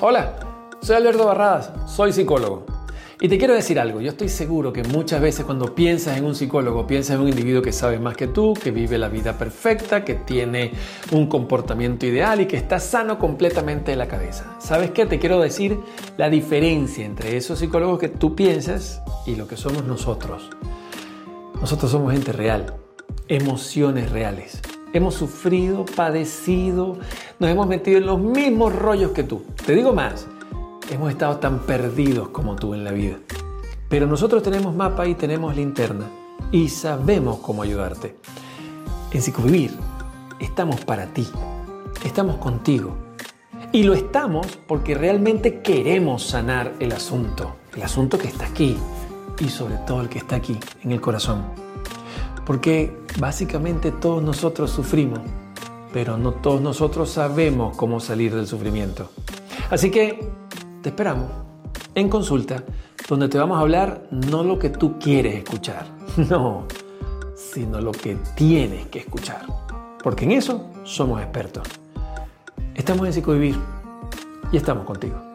Hola, soy Alberto Barradas, soy psicólogo. Y te quiero decir algo, yo estoy seguro que muchas veces cuando piensas en un psicólogo, piensas en un individuo que sabe más que tú, que vive la vida perfecta, que tiene un comportamiento ideal y que está sano completamente de la cabeza. ¿Sabes qué? Te quiero decir la diferencia entre esos psicólogos que tú piensas y lo que somos nosotros. Nosotros somos gente real, emociones reales. Hemos sufrido, padecido, nos hemos metido en los mismos rollos que tú. Te digo más, hemos estado tan perdidos como tú en la vida. Pero nosotros tenemos mapa y tenemos linterna y sabemos cómo ayudarte. En Psicovivir estamos para ti, estamos contigo. Y lo estamos porque realmente queremos sanar el asunto, el asunto que está aquí y sobre todo el que está aquí, en el corazón. Porque básicamente todos nosotros sufrimos, pero no todos nosotros sabemos cómo salir del sufrimiento. Así que te esperamos en consulta, donde te vamos a hablar no lo que tú quieres escuchar, no, sino lo que tienes que escuchar. Porque en eso somos expertos. Estamos en Psicovivir y estamos contigo.